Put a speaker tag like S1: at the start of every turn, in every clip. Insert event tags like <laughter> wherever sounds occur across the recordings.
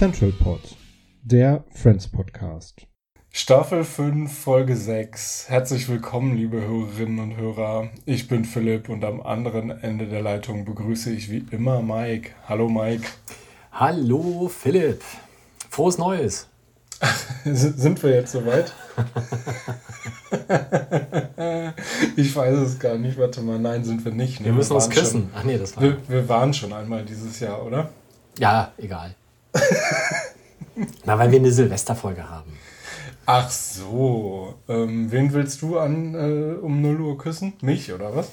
S1: Central Pod, der Friends Podcast.
S2: Staffel 5, Folge 6. Herzlich willkommen, liebe Hörerinnen und Hörer. Ich bin Philipp und am anderen Ende der Leitung begrüße ich wie immer Mike. Hallo Mike.
S3: Hallo Philipp. Frohes Neues. <laughs>
S2: Sind wir jetzt soweit? <laughs> ich weiß es gar nicht. Warte mal, nein, sind wir nicht. ne?
S3: Wir müssen uns
S2: waren
S3: küssen.
S2: Schon,
S3: Ach nee, das war.
S2: wir, wir waren schon einmal dieses Jahr, oder?
S3: Ja, egal. <laughs> Na, weil wir eine Silvesterfolge haben.
S2: Ach so. Ähm, wen willst du an äh, um 0 Uhr küssen? Mich oder was?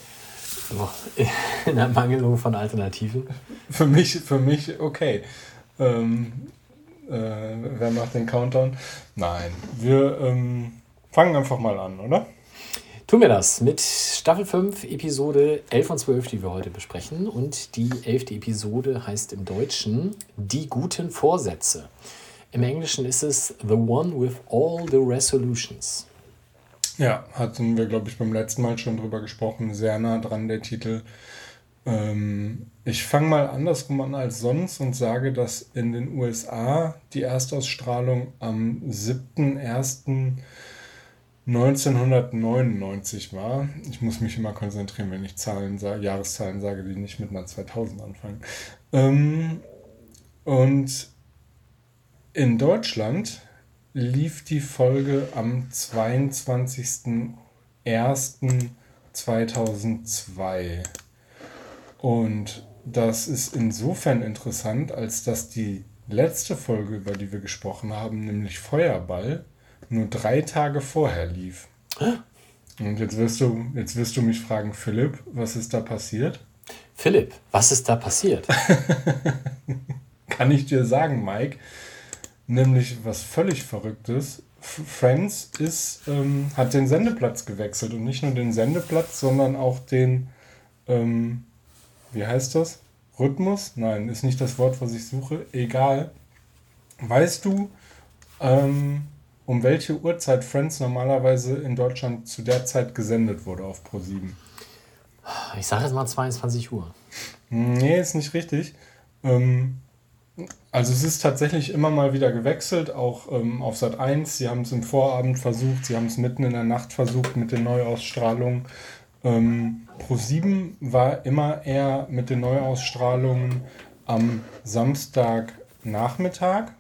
S3: In der Mangelung von Alternativen.
S2: Für mich, für mich okay. Ähm, äh, wer macht den Countdown? Nein, wir ähm, fangen einfach mal an, oder?
S3: Tun wir das mit Staffel 5, Episode 11 und 12, die wir heute besprechen. Und die elfte Episode heißt im Deutschen Die guten Vorsätze. Im Englischen ist es The One with All the Resolutions.
S2: Ja, hatten wir, glaube ich, beim letzten Mal schon drüber gesprochen. Sehr nah dran der Titel. Ähm, ich fange mal andersrum an als sonst und sage, dass in den USA die Erstausstrahlung am 7.1.1999 war. Ich muss mich immer konzentrieren, wenn ich Zahlen Jahreszahlen sage, die nicht mit einer 2000 anfangen. Ähm, und in Deutschland lief die Folge am 22.01.2002. Und das ist insofern interessant, als dass die letzte Folge, über die wir gesprochen haben, nämlich Feuerball, nur drei Tage vorher lief. Und jetzt wirst du, jetzt wirst du mich fragen, Philipp, was ist da passiert?
S3: Philipp, was ist da passiert? <laughs>
S2: Kann ich dir sagen, Mike, nämlich was völlig Verrücktes. Friends ist, ähm, hat den Sendeplatz gewechselt und nicht nur den Sendeplatz, sondern auch den, ähm, wie heißt das? Rhythmus? Nein, ist nicht das Wort, was ich suche. Egal. Weißt du, ähm, um welche Uhrzeit Friends normalerweise in Deutschland zu der Zeit gesendet wurde auf Pro7?
S3: Ich sage jetzt mal 22 Uhr.
S2: Nee, ist nicht richtig. Ähm, also es ist tatsächlich immer mal wieder gewechselt, auch ähm, auf Sat 1. Sie haben es im Vorabend versucht, sie haben es mitten in der Nacht versucht mit den Neuausstrahlungen. Ähm, Pro7 war immer eher mit den Neuausstrahlungen am Samstagnachmittag.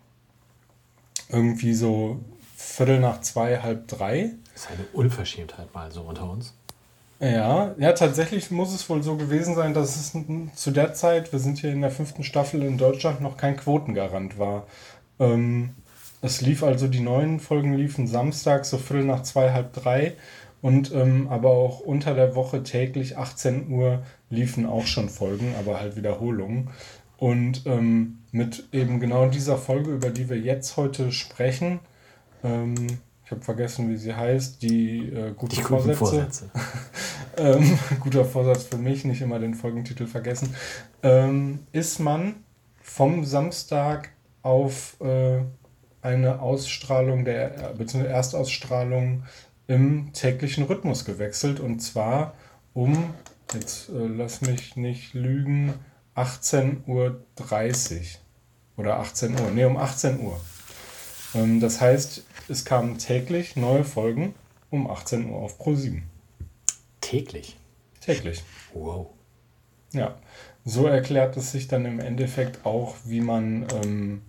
S2: Irgendwie so Viertel nach zwei, halb drei.
S3: Das ist eine Unverschämtheit mal so unter uns.
S2: Ja, ja, tatsächlich muss es wohl so gewesen sein, dass es zu der Zeit, wir sind hier in der fünften Staffel in Deutschland, noch kein Quotengarant war. Ähm, es lief also, die neuen Folgen liefen samstags so Viertel nach zwei, halb drei und ähm, aber auch unter der Woche täglich 18 Uhr liefen auch schon Folgen, aber halt Wiederholungen. Und ähm, mit eben genau dieser Folge, über die wir jetzt heute sprechen, ähm, ich habe vergessen, wie sie heißt, die äh, guten
S3: Die
S2: Vorsätze.
S3: Vorsätze. <laughs>
S2: Ähm, guter Vorsatz für mich, nicht immer den Folgentitel vergessen. Ähm, ist man vom Samstag auf äh, eine Ausstrahlung der, äh, beziehungsweise Erstausstrahlung im täglichen Rhythmus gewechselt und zwar um, jetzt äh, lass mich nicht lügen, 18.30 Uhr oder 18 Uhr, nee, um 18 Uhr. Ähm, das heißt, es kamen täglich neue Folgen um 18 Uhr auf Pro7.
S3: Täglich.
S2: Täglich.
S3: Wow.
S2: Ja, so erklärt es sich dann im Endeffekt auch, wie man ähm,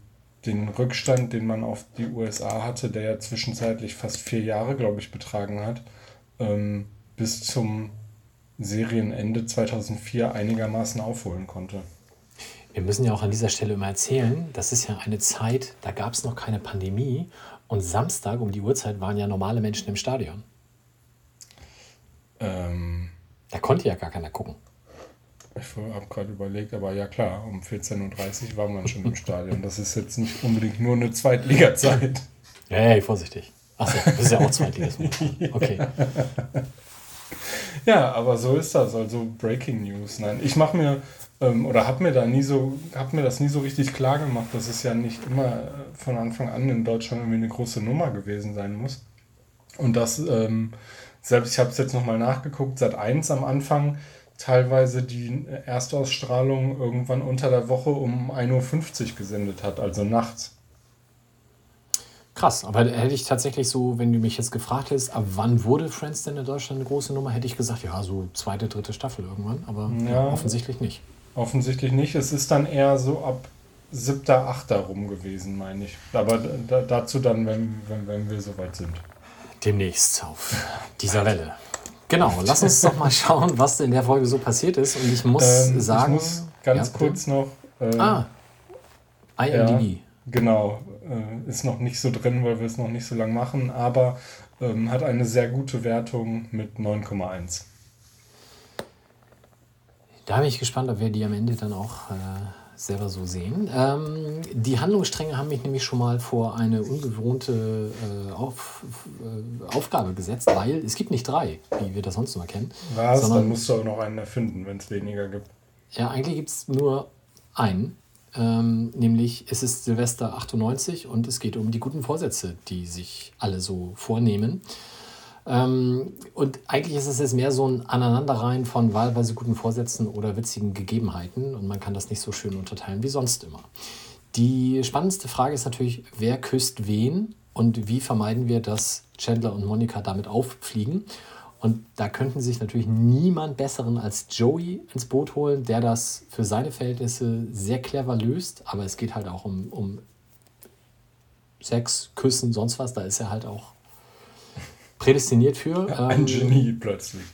S2: den Rückstand, den man auf die USA hatte, der ja zwischenzeitlich fast vier Jahre, glaube ich, betragen hat, ähm, bis zum Serienende 2004 einigermaßen aufholen konnte.
S3: Wir müssen ja auch an dieser Stelle immer erzählen, das ist ja eine Zeit, da gab es noch keine Pandemie Und Samstag um die Uhrzeit waren ja normale Menschen im Stadion.
S2: Ähm,
S3: Da konnte ja gar keiner gucken.
S2: Ich habe gerade überlegt, aber ja klar, um 14.30 Uhr war man schon im Stadion. Das ist jetzt nicht unbedingt nur eine Zweitliga-Zeit.
S3: Hey, vorsichtig. Achso, das ist ja auch Zweitligasmus. Okay.
S2: Ja, aber so ist das. Also Breaking News. Nein, ich mache mir ähm, oder habe mir da nie so, habe mir das nie so richtig klar gemacht, dass es ja nicht immer äh, von Anfang an in Deutschland irgendwie eine große Nummer gewesen sein muss. Und das ähm, selbst, ich habe es jetzt nochmal nachgeguckt, seit 1 am Anfang teilweise die Erstausstrahlung irgendwann unter der Woche um 1.50 Uhr gesendet hat, also nachts.
S3: Krass, aber hätte ich tatsächlich so, wenn du mich jetzt gefragt hättest, ab wann wurde Friends denn in Deutschland eine große Nummer, hätte ich gesagt, ja, so zweite, dritte Staffel irgendwann, aber ja. Offensichtlich nicht.
S2: Offensichtlich nicht. Es ist dann eher so ab 7., 8. rum gewesen, meine ich. Aber da, dazu dann, wenn, wenn, wenn wir soweit sind.
S3: Demnächst auf dieser Welle. Genau, lass uns doch mal schauen, was in der Folge so passiert ist. Und ich muss
S2: Ähm,
S3: sagen.
S2: ich muss ganz
S3: Ja,
S2: kurz noch. Äh,
S3: Ah, IMDb.
S2: Genau, äh, ist noch nicht so drin, weil wir es noch nicht so lange machen, aber ähm, hat eine sehr gute Wertung mit 9,1.
S3: Da bin ich gespannt, ob wir die am Ende dann auch äh, selber so sehen. Ähm, die Handlungsstränge haben mich nämlich schon mal vor eine ungewohnte äh, Auf, äh, Aufgabe gesetzt, weil es gibt nicht drei, wie wir das sonst immer kennen.
S2: Was?
S3: sondern-
S2: Dann musst du auch noch einen erfinden, wenn es weniger gibt.
S3: Ja, eigentlich gibt es nur einen. Ähm, nämlich es ist Silvester 98 und es geht um die guten Vorsätze, die sich alle so vornehmen. Ähm, und eigentlich ist es jetzt mehr so ein Aneinanderreihen von wahlweise guten Vorsätzen oder witzigen Gegebenheiten und man kann das nicht so schön unterteilen wie sonst immer. Die spannendste Frage ist natürlich, wer küsst wen und wie vermeiden wir, dass Chandler und Monika damit auffliegen. Und da könnten sich natürlich niemand Besseren als Joey ins Boot holen, der das für seine Verhältnisse sehr clever löst. Aber es geht halt auch um, um Sex, Küssen, sonst was. Da ist er halt auch prädestiniert für.
S2: Ein
S3: Ähm,
S2: Genie plötzlich.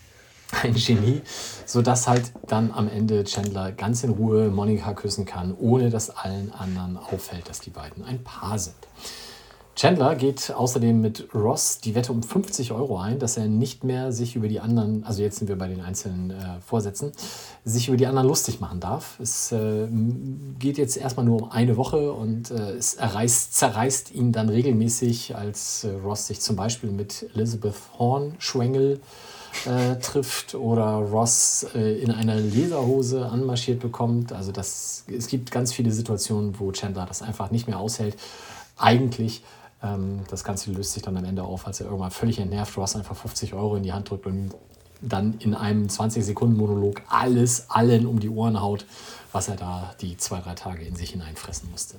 S2: <laughs>
S3: ein Genie, sodass halt dann am Ende Chandler ganz in Ruhe Monika küssen kann, ohne dass allen anderen auffällt, dass die beiden ein Paar sind. Chandler geht außerdem mit Ross die Wette um 50 Euro ein, dass er nicht mehr sich über die anderen, also jetzt sind wir bei den einzelnen äh, Vorsätzen, sich über die anderen lustig machen darf. Es äh, geht jetzt erstmal nur um eine Woche und äh, es erreißt, zerreißt ihn dann regelmäßig, als äh, Ross sich zum Beispiel mit Elizabeth Horn schwängel äh, trifft oder Ross äh, in einer Lederhose anmarschiert bekommt. Also das, es gibt ganz viele Situationen, wo Chandler das einfach nicht mehr aushält. Eigentlich, das Ganze löst sich dann am Ende auf, als er irgendwann völlig entnervt Ross einfach 50 Euro in die Hand drückt und dann in einem 20-Sekunden-Monolog alles allen um die Ohren haut, was er da die zwei, drei Tage in sich hineinfressen musste.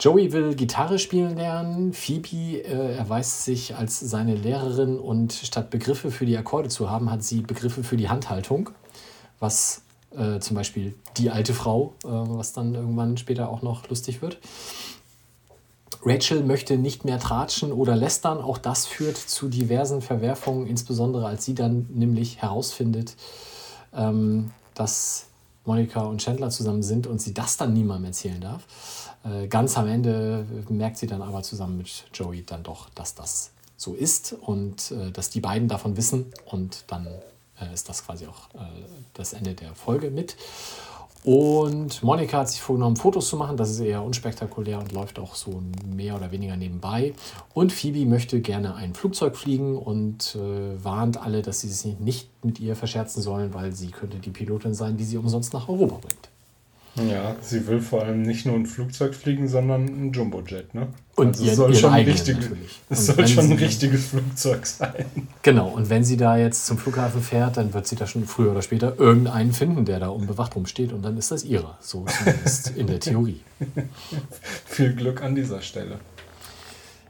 S3: Joey will Gitarre spielen lernen. Phoebe äh, erweist sich als seine Lehrerin und statt Begriffe für die Akkorde zu haben, hat sie Begriffe für die Handhaltung, was äh, zum Beispiel die alte Frau, äh, was dann irgendwann später auch noch lustig wird. Rachel möchte nicht mehr tratschen oder lästern. Auch das führt zu diversen Verwerfungen, insbesondere als sie dann nämlich herausfindet, ähm, dass Monika und Chandler zusammen sind und sie das dann niemandem erzählen darf. Äh, ganz am Ende merkt sie dann aber zusammen mit Joey dann doch, dass das so ist und äh, dass die beiden davon wissen und dann äh, ist das quasi auch äh, das Ende der Folge mit. Und Monika hat sich vorgenommen, Fotos zu machen. Das ist eher unspektakulär und läuft auch so mehr oder weniger nebenbei. Und Phoebe möchte gerne ein Flugzeug fliegen und äh, warnt alle, dass sie sich nicht mit ihr verscherzen sollen, weil sie könnte die Pilotin sein, die sie umsonst nach Europa bringt.
S2: Ja, sie will vor allem nicht nur ein Flugzeug fliegen, sondern ein Jumbojet, ne?
S3: Und
S2: also es soll schon ein
S3: eigenen
S2: richtiges,
S3: natürlich.
S2: es soll schon ein richtiges Flugzeug sein.
S3: Genau, und wenn sie da jetzt zum Flughafen fährt, dann wird sie da schon früher oder später irgendeinen finden, der da unbewacht rumsteht und dann ist das ihrer. So zumindest in der Theorie. <laughs>
S2: Viel Glück an dieser Stelle.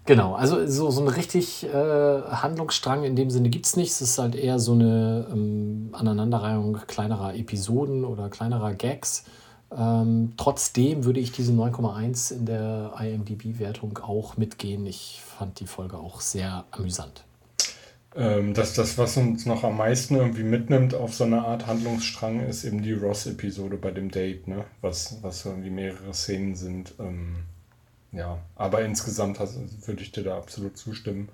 S3: Genau, also so, so einen richtig äh, Handlungsstrang in dem Sinne gibt es nicht. Es ist halt eher so eine ähm, Aneinanderreihung kleinerer Episoden oder kleinerer Gags. Ähm, trotzdem würde ich diese 9,1 in der IMDb-Wertung auch mitgehen. Ich fand die Folge auch sehr amüsant.
S2: Ähm, das, das, was uns noch am meisten irgendwie mitnimmt auf so eine Art Handlungsstrang, ist eben die Ross-Episode bei dem Date, ne? Was, was irgendwie mehrere Szenen sind. Ähm, ja, aber insgesamt hast, würde ich dir da absolut zustimmen.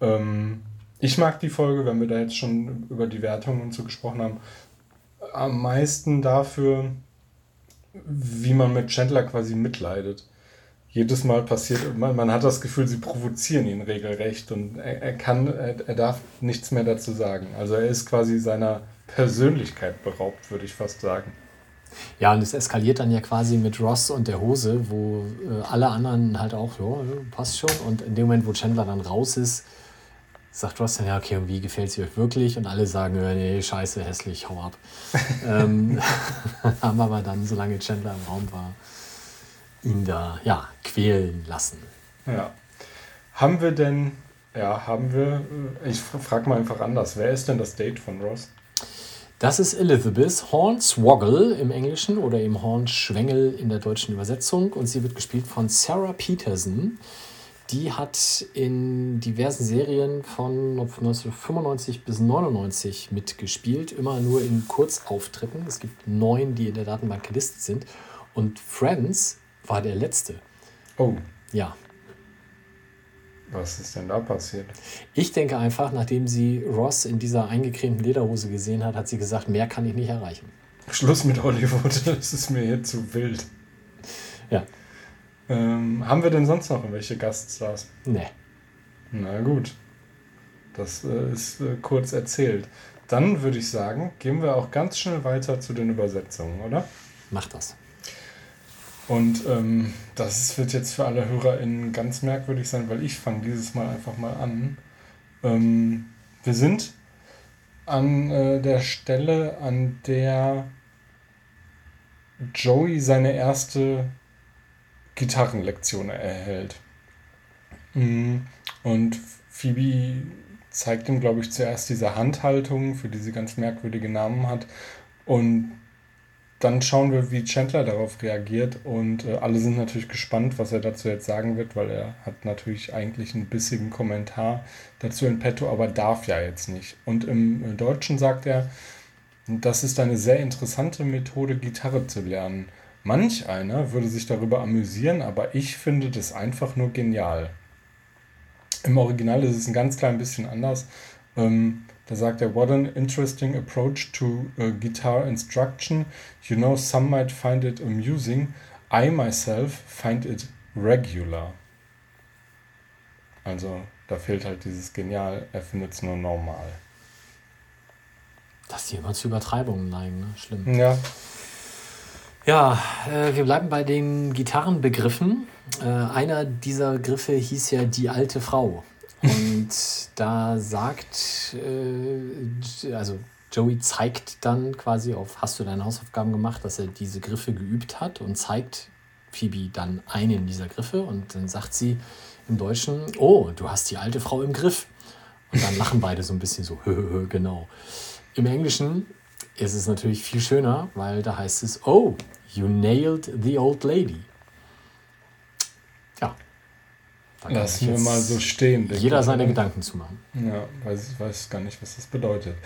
S2: Ähm, ich mag die Folge, wenn wir da jetzt schon über die Wertungen und so gesprochen haben, am meisten dafür, wie man mit Chandler quasi mitleidet. Jedes Mal passiert, man, man hat das Gefühl, sie provozieren ihn regelrecht und er, er kann, er, er darf nichts mehr dazu sagen. Also er ist quasi seiner Persönlichkeit beraubt, würde ich fast sagen.
S3: Ja, und es eskaliert dann ja quasi mit Ross und der Hose, wo äh, alle anderen halt auch, ja, passt schon. Und in dem Moment, wo Chandler dann raus ist, sagt Ross dann, ja, okay, und wie gefällt sie euch wirklich? Und alle sagen, ja, nee, scheiße, hässlich, hau ab. ähm, <laughs> haben aber dann, solange Chandler im Raum war, ihn da, ja, quälen lassen.
S2: Ja. Haben wir denn, ja, haben wir, äh, ich frage mal einfach anders, wer ist denn das Date von Ross?
S3: Das ist Elizabeth Hornswoggle im Englischen oder eben Hornschwengel in der deutschen Übersetzung und sie wird gespielt von Sarah Peterson. Die hat in diversen Serien von 1995 bis 99 mitgespielt, immer nur in Kurzauftritten. Es gibt neun, die in der Datenbank gelistet sind. Und Friends war der letzte.
S2: Oh.
S3: Ja,
S2: Was ist denn da passiert?
S3: Ich denke einfach, nachdem sie Ross in dieser eingecremten Lederhose gesehen hat, hat sie gesagt, mehr kann ich nicht erreichen.
S2: Schluss mit Hollywood, <laughs> das ist mir jetzt zu wild.
S3: Ja,
S2: Ähm, haben wir denn sonst noch irgendwelche Gaststars?
S3: ne.
S2: Na gut, das äh, ist äh, kurz erzählt. Dann würde ich sagen, gehen wir auch ganz schnell weiter zu den Übersetzungen, oder?
S3: Mach das.
S2: Und ähm, das wird jetzt für alle HörerInnen ganz merkwürdig sein, weil ich fange dieses Mal einfach mal an. Ähm, wir sind an äh, der Stelle, an der Joey seine erste Gitarrenlektion erhält. Mm, Und Phoebe zeigt ihm, glaube ich, zuerst diese Handhaltung, für die sie ganz merkwürdige Namen hat. Und dann schauen wir, wie Chandler darauf reagiert und äh, alle sind natürlich gespannt, was er dazu jetzt sagen wird, weil er hat natürlich eigentlich einen bissigen Kommentar dazu in petto, aber darf ja jetzt nicht. Und im äh, Deutschen sagt er, das ist eine sehr interessante Methode, Gitarre zu lernen. Manch einer würde sich darüber amüsieren, aber ich finde das einfach nur genial. Im Original ist es ein ganz klein bisschen anders. Ähm, da sagt er, what an interesting approach to uh, guitar instruction. You know, some might find it amusing. I myself find it regular. Also, da fehlt halt dieses Genial. Er findet es nur normal.
S3: Dass die immer zu Übertreibungen neigen, ne? Schlimm.
S2: Ja,
S3: Ja, äh, wir bleiben bei den Gitarrenbegriffen. Äh, einer dieser Begriffe hieß ja die alte Frau. Und <laughs> da sagt, äh, also Joey zeigt dann quasi auf, hast du deine Hausaufgaben gemacht, dass er diese Griffe geübt hat und zeigt Phoebe dann einen dieser Griffe und dann sagt sie im Deutschen, oh, du hast die alte Frau im Griff. Und dann lachen beide so ein bisschen so, <laughs> genau. Im Englischen ist es natürlich viel schöner, weil da heißt es, oh, you nailed the old lady. Ja. Da
S2: lassen wir
S3: jetzt
S2: mal so stehen.
S3: Jeder seine? Gedanken zu machen.
S2: Ja, weiß, weiß gar nicht, was das bedeutet.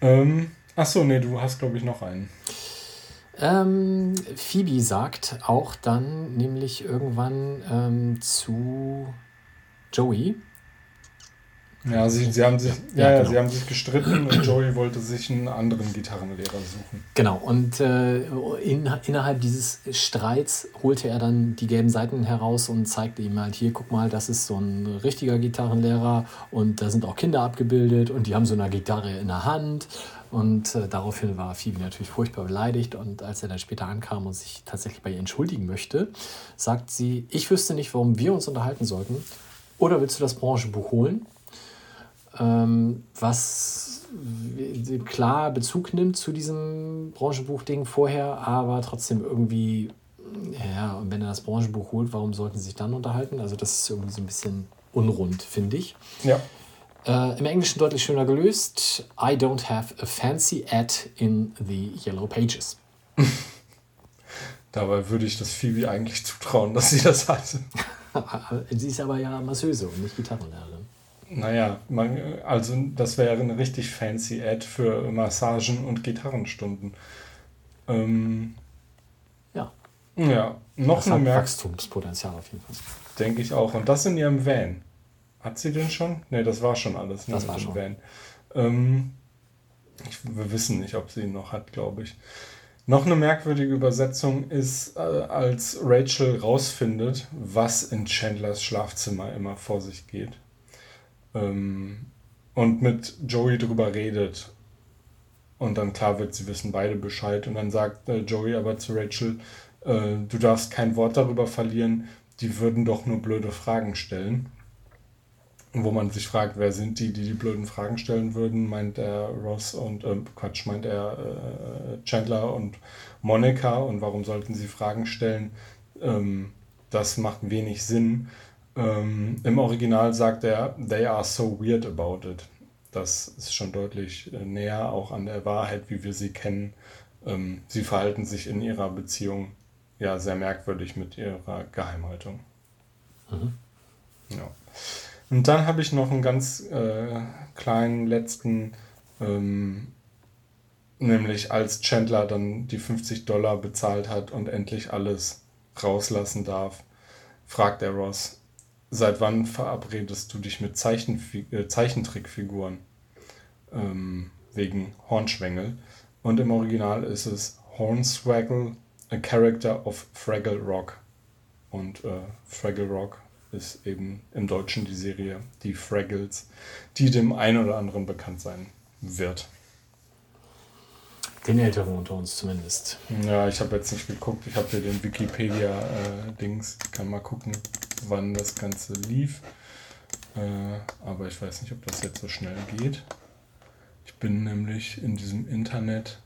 S2: Ähm, achso, nee, du hast, glaube ich, noch einen.
S3: Ähm, Phoebe sagt auch dann nämlich irgendwann ähm, zu Joey,
S2: Ja, sie, sie, haben sich,
S3: Ja,
S2: ja,
S3: genau.
S2: sie haben sich gestritten und Joey wollte sich einen anderen Gitarrenlehrer suchen.
S3: Genau, und äh, in, innerhalb dieses Streits holte er dann die gelben Seiten heraus und zeigte ihm halt hier, guck mal, das ist so ein richtiger Gitarrenlehrer und da sind auch Kinder abgebildet und die haben so eine Gitarre in der Hand. Und äh, daraufhin war Phoebe natürlich furchtbar beleidigt und als er dann später ankam und sich tatsächlich bei ihr entschuldigen möchte, sagt sie, ich wüsste nicht, warum wir uns unterhalten sollten. Oder willst du das Branchenbuch holen? Ähm, was w- klar Bezug nimmt zu diesem Branchenbuch-Ding vorher, aber trotzdem irgendwie, ja, und wenn er das Branchenbuch holt, warum sollten sie sich dann unterhalten? Also das ist irgendwie so ein bisschen unrund, finde ich.
S2: Ja,
S3: Äh, Im Englischen deutlich schöner gelöst. I don't have a fancy ad in the Yellow Pages. <laughs>
S2: dabei würde ich das Phoebe eigentlich zutrauen, dass sie das hatte. <laughs>
S3: sie ist aber ja Masseuse und nicht Gitarrenlehrerin.
S2: Naja, man, also das wäre eine richtig fancy Ad für Massagen und Gitarrenstunden. Ähm,
S3: Ja.
S2: Ja, noch
S3: Das
S2: eine
S3: hat
S2: Merk
S3: Wachstumspotenzial auf jeden Fall.
S2: denke ich auch. Und das in ihrem Van. Hat sie den schon? Ne, das war schon alles. Ne,
S3: Das war schon.
S2: Van. Ähm, ich, wir wissen nicht, ob sie ihn noch hat, glaube ich. Noch eine merkwürdige Übersetzung ist, äh, als Rachel rausfindet, was in Chandlers Schlafzimmer immer vor sich geht. Ähm, und mit Joey drüber redet. Und dann klar wird, sie wissen beide Bescheid. Und dann sagt äh, Joey aber zu Rachel, äh, du darfst kein Wort darüber verlieren, die würden doch nur blöde Fragen stellen. Wo man sich fragt, wer sind die, die die blöden Fragen stellen würden, meint er Ross und, äh, Quatsch, meint er äh, Chandler und Monica und warum sollten sie Fragen stellen? Ähm, das macht wenig Sinn. Ähm, Im Original sagt er, they are so weird about it. Das ist schon deutlich äh, näher auch an der Wahrheit, wie wir sie kennen. Ähm, sie verhalten sich in ihrer Beziehung ja sehr merkwürdig mit ihrer Geheimhaltung. Ja. Und dann habe ich noch einen ganz äh, kleinen letzten, ähm, nämlich als Chandler dann die 50 Dollar bezahlt hat und endlich alles rauslassen darf, fragt er Ross, seit wann verabredest du dich mit Zeichenfi äh, Zeichentrickfiguren? Ähm, wegen Hornschwengel. Und im Original ist es Hornswaggle, a character of Fraggle Rock. Und äh, Fraggle Rock ist eben im Deutschen die Serie Die Fraggles, die dem einen oder anderen bekannt sein wird.
S3: Den Älteren unter uns zumindest.
S2: Ja, ich habe jetzt nicht geguckt. Ich habe hier den Wikipedia-Dings. Ich kann mal gucken, wann das Ganze lief. Äh, aber ich weiß nicht, ob das jetzt so schnell geht. Ich bin nämlich in diesem Internet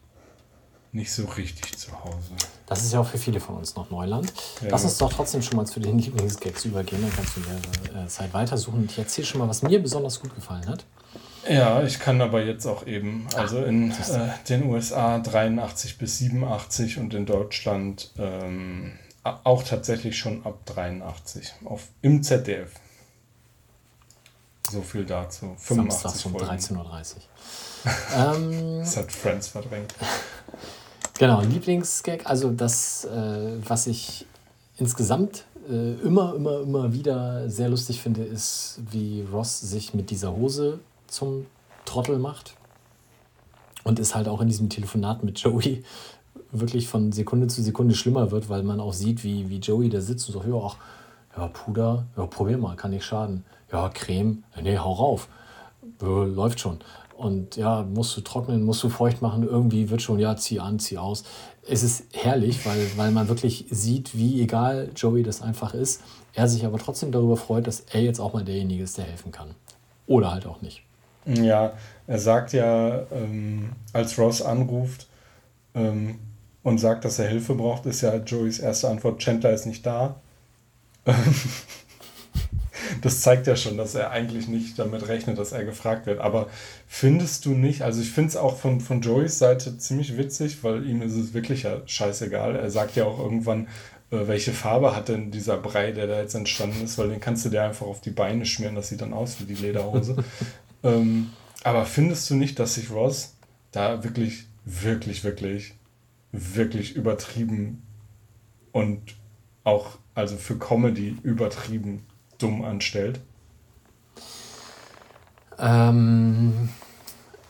S2: nicht so richtig zu Hause.
S3: Das ist ja auch für viele von uns noch Neuland.
S2: Ja.
S3: Lass uns doch trotzdem schon mal zu den Lieblingsgags übergehen, dann kannst du in der äh, Zeit weitersuchen. Und ich erzähle schon mal, was mir besonders gut gefallen hat.
S2: Ja, ich kann aber jetzt auch eben, also in äh, den USA 83 bis 87 und in Deutschland ähm, auch tatsächlich schon ab 83 auf, im ZDF. So viel dazu. 85
S3: Samstags um
S2: Folgen.
S3: 13.30 Uhr. <laughs> ähm,
S2: Das hat Friends verdrängt. <laughs>
S3: Genau, Lieblingsgag, also das, äh, was ich insgesamt äh, immer, immer, immer wieder sehr lustig finde, ist, wie Ross sich mit dieser Hose zum Trottel macht. Und es halt auch in diesem Telefonat mit Joey wirklich von Sekunde zu Sekunde schlimmer wird, weil man auch sieht, wie, wie Joey da sitzt und so, ja, ach, ja, Puder, ja, probier mal, kann nicht schaden. Ja, Creme, nee, hau rauf. Äh, läuft schon. Und ja, musst du trocknen, musst du feucht machen, irgendwie wird schon, ja, zieh an, zieh aus. Es ist herrlich, weil, weil man wirklich sieht, wie egal Joey das einfach ist, er sich aber trotzdem darüber freut, dass er jetzt auch mal derjenige ist, der helfen kann. Oder halt auch nicht.
S2: Ja, er sagt ja, ähm, als Ross anruft ähm, und sagt, dass er Hilfe braucht, ist ja Joeys erste Antwort, Chandler ist nicht da. <laughs> das zeigt ja schon, dass er eigentlich nicht damit rechnet, dass er gefragt wird. Aber findest du nicht, also ich finde es auch von, von Joeys Seite ziemlich witzig, weil ihm ist es wirklich ja scheißegal. Er sagt ja auch irgendwann, äh, welche Farbe hat denn dieser Brei, der da jetzt entstanden ist, weil den kannst du dir einfach auf die Beine schmieren, das sieht dann aus wie die Lederhose. <laughs> ähm, aber findest du nicht, dass sich Ross da wirklich, wirklich, wirklich, wirklich übertrieben und auch also für Comedy übertrieben dumm anstellt?
S3: Ähm,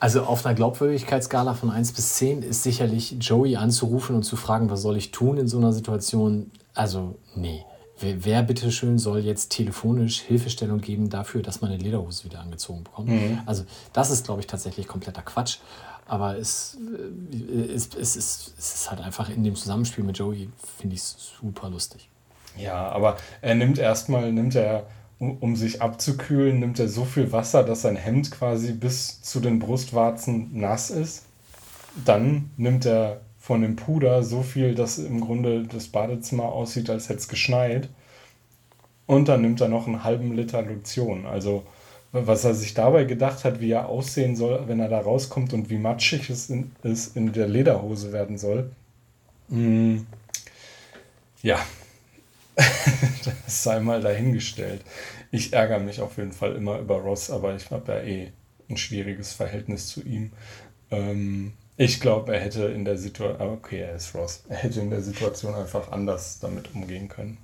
S3: also auf einer Glaubwürdigkeitsskala von 1 bis 10 ist sicherlich Joey anzurufen und zu fragen, was soll ich tun in so einer Situation. Also, nee. Wer, wer bitteschön soll jetzt telefonisch Hilfestellung geben dafür, dass man eine Lederhose wieder angezogen bekommt? Also, das ist, glaube ich, tatsächlich kompletter Quatsch. Aber es, äh, es, es, ist, es ist halt einfach in dem Zusammenspiel mit Joey, finde ich es super lustig.
S2: Ja, aber er nimmt erstmal, nimmt er, um, um sich abzukühlen, nimmt er so viel Wasser, dass sein Hemd quasi bis zu den Brustwarzen nass ist. Dann nimmt er von dem Puder so viel, dass im Grunde das Badezimmer aussieht, als hätte es geschneit. Und dann nimmt er noch einen halben Liter Lotion. Also, was er sich dabei gedacht hat, wie er aussehen soll, wenn er da rauskommt und wie matschig es in, es in der Lederhose werden soll. Mm, ja, <laughs> das sei mal dahingestellt. Ich ärgere mich auf jeden Fall immer über Ross, aber ich habe ja eh ein schwieriges Verhältnis zu ihm. Ähm, Ich glaube, er hätte in der Situation, okay, er ist Ross, er hätte in der Situation einfach anders damit umgehen können.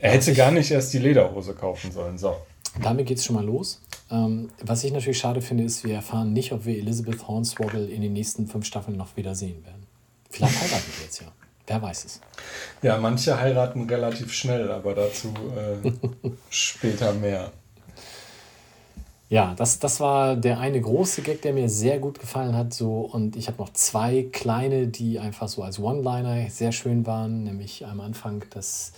S2: Er hätte gar nicht erst die Lederhose kaufen sollen. So.
S3: Damit geht es schon mal los. Ähm, was ich natürlich schade finde, ist, wir erfahren nicht, ob wir Elizabeth Hornswoggle in den nächsten fünf Staffeln noch wieder sehen werden. Vielleicht heiraten wir jetzt ja. Wer weiß es.
S2: Ja, manche heiraten relativ schnell, aber dazu äh, <laughs> später mehr.
S3: Ja, das, das war der eine große Gag, der mir sehr gut gefallen hat. So, und ich habe noch zwei kleine, die einfach so als One-Liner sehr schön waren. Nämlich am Anfang, dass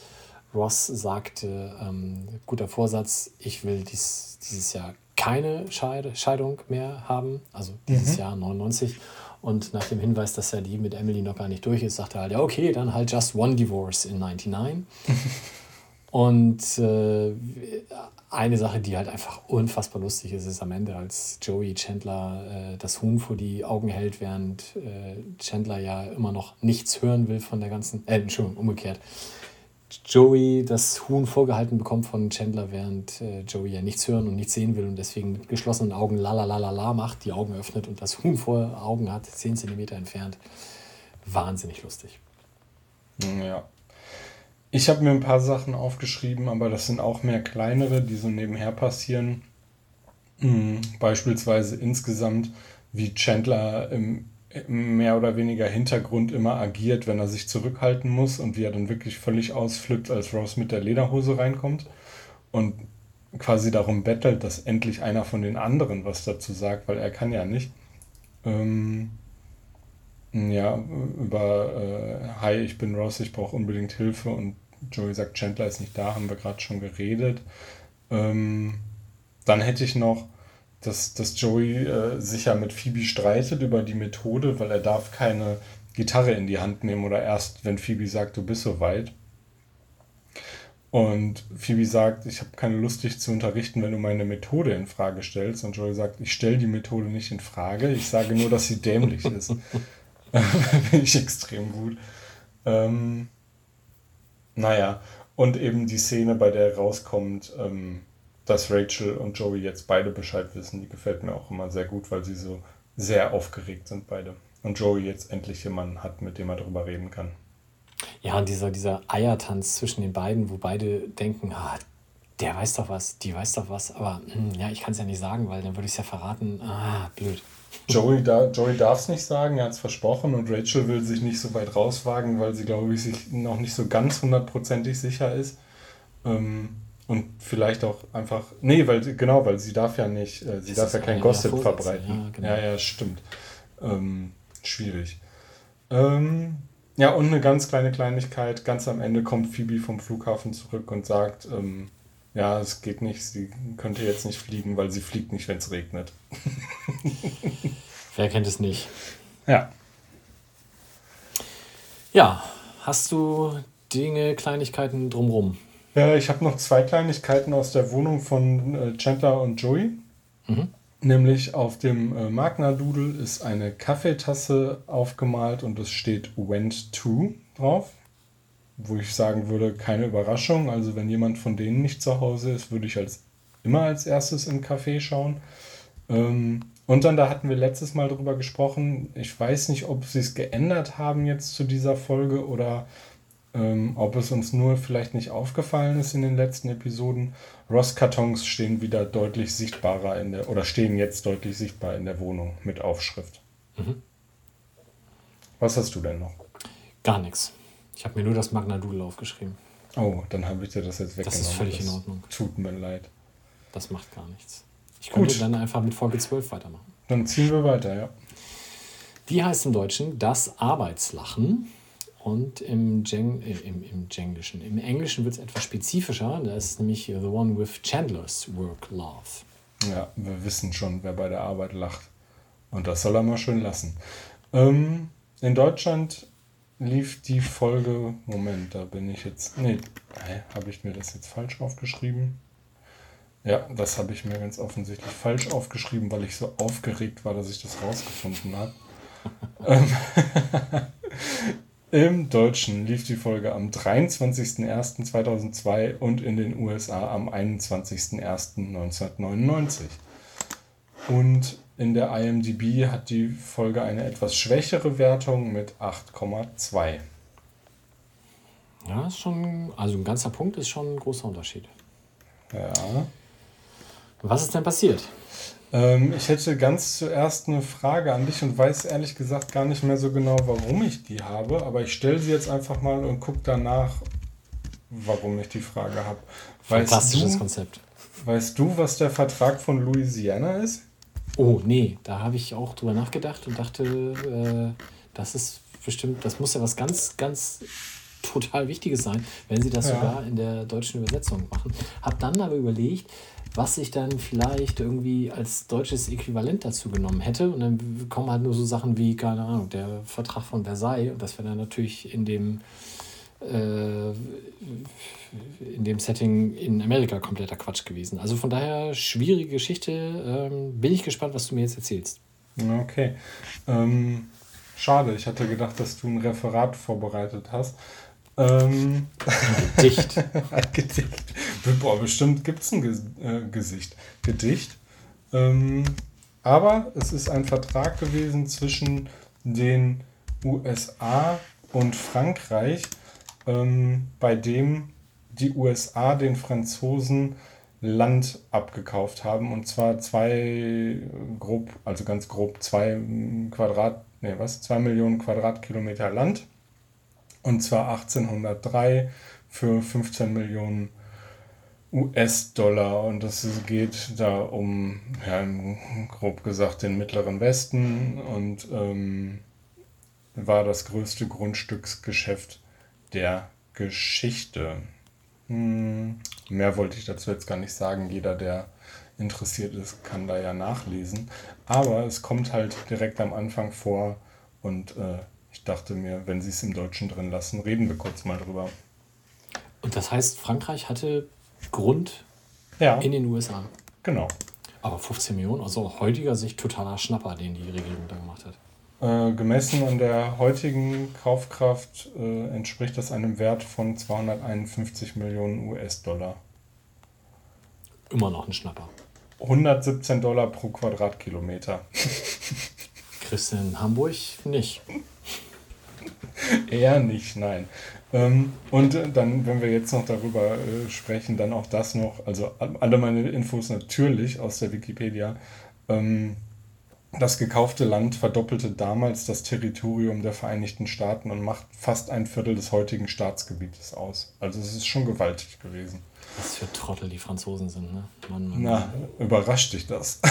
S3: Ross sagte, ähm, guter Vorsatz, ich will dies, dieses Jahr keine Scheide, Scheidung mehr haben. Also dieses
S2: Mhm.
S3: Jahr 99. Und nach dem Hinweis, dass ja die mit Emily noch gar nicht durch ist, sagte er halt, ja, okay, dann halt just one divorce in 99. <laughs> Und äh, eine Sache, die halt einfach unfassbar lustig ist, ist am Ende, als Joey Chandler äh, das Huhn vor die Augen hält, während äh, Chandler ja immer noch nichts hören will von der ganzen, äh, Entschuldigung, umgekehrt. Joey das Huhn vorgehalten bekommt von Chandler, während äh, Joey ja nichts hören und nichts sehen will und deswegen mit geschlossenen Augen la la la la la macht, die Augen öffnet und das Huhn vor Augen hat, 10 cm entfernt. Wahnsinnig lustig.
S2: Ja. Ich habe mir ein paar Sachen aufgeschrieben, aber das sind auch mehr kleinere, die so nebenher passieren. Hm, beispielsweise insgesamt, wie Chandler im, mehr oder weniger Hintergrund immer agiert, wenn er sich zurückhalten muss und wie er dann wirklich völlig ausflippt, als Rose mit der Lederhose reinkommt und quasi darum bettelt, dass endlich einer von den anderen was dazu sagt, weil er kann ja nicht. Ähm, ja, über äh, Hi, ich bin Ross, ich brauche unbedingt Hilfe und Joey sagt, Chandler ist nicht da, haben wir gerade schon geredet. Ähm, dann hätte ich noch, dass, dass Joey äh, sich ja mit Phoebe streitet über die Methode, weil er darf keine Gitarre in die Hand nehmen oder erst, wenn Phoebe sagt, du bist soweit. Und Phoebe sagt, ich habe keine Lust, dich zu unterrichten, wenn du meine Methode in Frage stellst. Und Joey sagt, ich stelle die Methode nicht in Frage, ich sage nur, dass sie dämlich ist. <laughs> <laughs> Finde ich extrem gut. Ähm, naja, und eben die Szene, bei der rauskommt, ähm, dass Rachel und Joey jetzt beide Bescheid wissen, die gefällt mir auch immer sehr gut, weil sie so sehr aufgeregt sind beide. Und Joey jetzt endlich jemanden hat, mit dem er darüber reden kann.
S3: Ja, und dieser, dieser Eiertanz zwischen den beiden, wo beide denken, ah, der weiß doch was, die weiß doch was, aber hm, ja, ich kann es ja nicht sagen, weil dann würde ich es ja verraten. Ah, blöd.
S2: Joey, da, Joey darf es nicht sagen, er hat es versprochen und Rachel will sich nicht so weit rauswagen, weil sie, glaube ich, sich noch nicht so ganz hundertprozentig sicher ist. Ähm, und vielleicht auch einfach, nee, weil genau, weil sie darf ja nicht, äh, sie
S3: Das
S2: darf
S3: ist
S2: ja kein
S3: ein
S2: Gossip verbreiten.
S3: ja, genau.
S2: ja, ja, stimmt. Ähm, schwierig. Ähm, ja, und eine ganz kleine Kleinigkeit, ganz am Ende kommt Phoebe vom Flughafen zurück und sagt, ähm, ja, es geht nicht, sie könnte jetzt nicht fliegen, weil sie fliegt nicht, wenn es regnet.
S3: Wer kennt es nicht?
S2: Ja.
S3: Ja, hast du Dinge, Kleinigkeiten drumrum?
S2: Ja, ich habe noch zwei Kleinigkeiten aus der Wohnung von äh, Chandler und Joey.
S3: Mhm.
S2: Nämlich auf dem äh, Magna-Doodle ist eine Kaffeetasse aufgemalt und es steht Went to drauf. Wo ich sagen würde, keine Überraschung. Also wenn jemand von denen nicht zu Hause ist, würde ich als immer als erstes im Café schauen. Ähm, und dann, da hatten wir letztes Mal drüber gesprochen. Ich weiß nicht, ob sie es geändert haben jetzt zu dieser Folge oder ähm, ob es uns nur vielleicht nicht aufgefallen ist in den letzten Episoden. Ross-Kartons stehen wieder deutlich sichtbarer in der, oder stehen jetzt deutlich sichtbar in der Wohnung mit Aufschrift.
S3: Mhm.
S2: Was hast du denn noch?
S3: Gar nichts. Ich habe mir nur das Magna Doodle aufgeschrieben.
S2: Oh, dann habe ich dir das jetzt weggenommen.
S3: ist völlig in Ordnung.
S2: Tut mir leid.
S3: Das macht gar nichts. Ich könnte
S2: Gut.
S3: dann einfach mit Folge 12 weitermachen.
S2: Dann ziehen wir weiter, ja.
S3: Die heißt im Deutschen das Arbeitslachen. Und im, Jeng, äh, im, im Jenglischen, im Englischen wird es etwas spezifischer. Da ist nämlich The One with Chandler's Work Love.
S2: Ja, wir wissen schon, wer bei der Arbeit lacht. Und das soll er mal schön lassen. Ähm, in Deutschland lief die Folge. Moment, da bin ich jetzt. Nee, habe ich mir das jetzt falsch aufgeschrieben? Ja, das habe ich mir ganz offensichtlich falsch aufgeschrieben, weil ich so aufgeregt war, dass ich das rausgefunden habe. <laughs> ähm, <laughs> Im Deutschen lief die Folge am 23.01.2002 und in den USA am 21.01.1999. Und In der IMDb hat die Folge eine etwas schwächere Wertung mit 8,2.
S3: Ja, ist schon, also ein ganzer Punkt ist schon ein großer Unterschied.
S2: Ja.
S3: Was ist denn passiert?
S2: Ähm, ich hätte ganz zuerst eine Frage an dich und weiß ehrlich gesagt gar nicht mehr so genau, warum ich die habe, aber ich stelle sie jetzt einfach mal und gucke danach, warum ich die Frage habe. Weißt
S3: Fantastisches
S2: du,
S3: Konzept.
S2: weißt du, was der Vertrag von Louisiana ist?
S3: Oh, nee, da habe ich auch drüber nachgedacht und dachte, äh, das ist bestimmt, das muss ja was ganz, ganz total Wichtiges sein, wenn sie das
S2: Ja.
S3: sogar in der deutschen Übersetzung machen. Hab dann aber überlegt, was ich dann vielleicht irgendwie als deutsches Äquivalent dazu genommen hätte. Und dann kommen halt nur so Sachen wie, keine Ahnung, der Vertrag von Versailles. Und das wäre dann natürlich in dem, in dem Setting in Amerika kompletter Quatsch gewesen. Also von daher schwierige Geschichte. Ähm, bin ich gespannt, was du mir jetzt erzählst.
S2: Okay. Ähm, schade, ich hatte gedacht, dass du ein Referat vorbereitet hast. Ähm,
S3: Dicht.
S2: ein <laughs> Gedicht. Boah, bestimmt gibt es ein Ges äh, Gesicht. Gedicht. Ähm, aber es ist ein Vertrag gewesen zwischen den USA und Frankreich, ähm, bei dem die USA den Franzosen Land abgekauft haben. Und zwar zwei grob, also ganz grob zwei Quadrat, nee, was? Zwei Millionen Quadratkilometer Land. Und zwar 1803 für 15 Millionen US-Dollar. Und es geht da um, ja, grob gesagt, den Mittleren Westen und ähm, war das größte Grundstücksgeschäft der Geschichte. Hm, mehr wollte ich dazu jetzt gar nicht sagen. Jeder, der interessiert ist, kann da ja nachlesen. Aber es kommt halt direkt am Anfang vor und äh, ich dachte mir, wenn sie es im Deutschen drin lassen, reden wir kurz mal drüber.
S3: Und das heißt, Frankreich hatte Grund
S2: Ja,
S3: in den USA.
S2: genau.
S3: Aber 15 Millionen, also heutiger Sicht totaler Schnapper, den die Regierung da gemacht hat.
S2: Äh, gemessen an der heutigen Kaufkraft äh, entspricht das einem Wert von 251 Millionen US-Dollar.
S3: Immer noch ein Schnapper.
S2: 117 Dollar pro Quadratkilometer. <laughs>
S3: Kriegst du in Hamburg nicht.
S2: Eher nicht, nein. Ähm, und äh, dann, wenn wir jetzt noch darüber äh, sprechen, dann auch das noch, also alle meine Infos natürlich aus der Wikipedia. Ähm, das gekaufte Land verdoppelte damals das Territorium der Vereinigten Staaten und macht fast ein Viertel des heutigen Staatsgebietes aus. Also es ist schon gewaltig gewesen.
S3: Was für Trottel die Franzosen sind, ne? Mann, Mann,
S2: Na, überrascht dich das? <laughs>